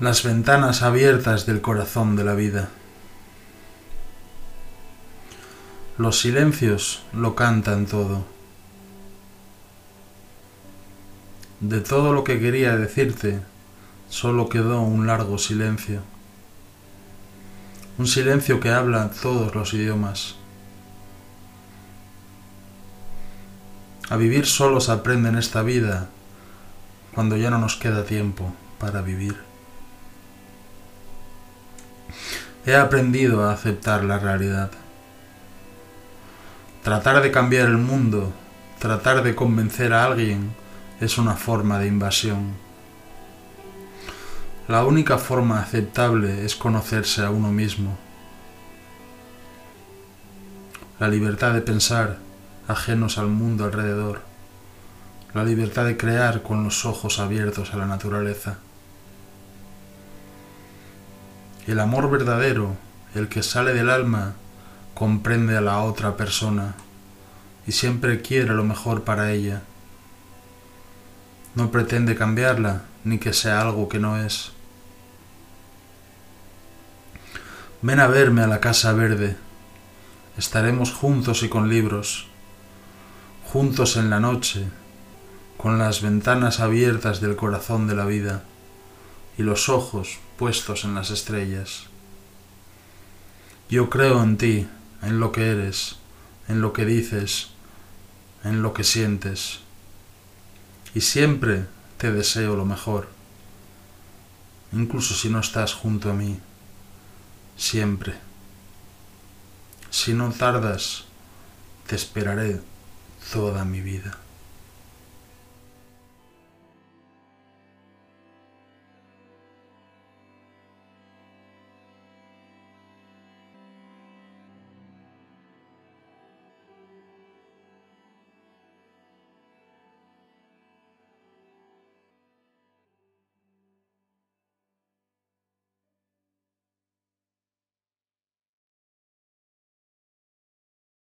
las ventanas abiertas del corazón de la vida. Los silencios lo cantan todo. De todo lo que quería decirte, solo quedó un largo silencio. Un silencio que habla todos los idiomas. A vivir solos aprende en esta vida cuando ya no nos queda tiempo para vivir. He aprendido a aceptar la realidad. Tratar de cambiar el mundo, tratar de convencer a alguien, es una forma de invasión. La única forma aceptable es conocerse a uno mismo. La libertad de pensar, ajenos al mundo alrededor. La libertad de crear con los ojos abiertos a la naturaleza. El amor verdadero, el que sale del alma, comprende a la otra persona y siempre quiere lo mejor para ella. No pretende cambiarla ni que sea algo que no es. Ven a verme a la casa verde. Estaremos juntos y con libros, juntos en la noche, con las ventanas abiertas del corazón de la vida y los ojos puestos en las estrellas. Yo creo en ti, en lo que eres, en lo que dices, en lo que sientes. Y siempre te deseo lo mejor, incluso si no estás junto a mí, siempre. Si no tardas, te esperaré toda mi vida.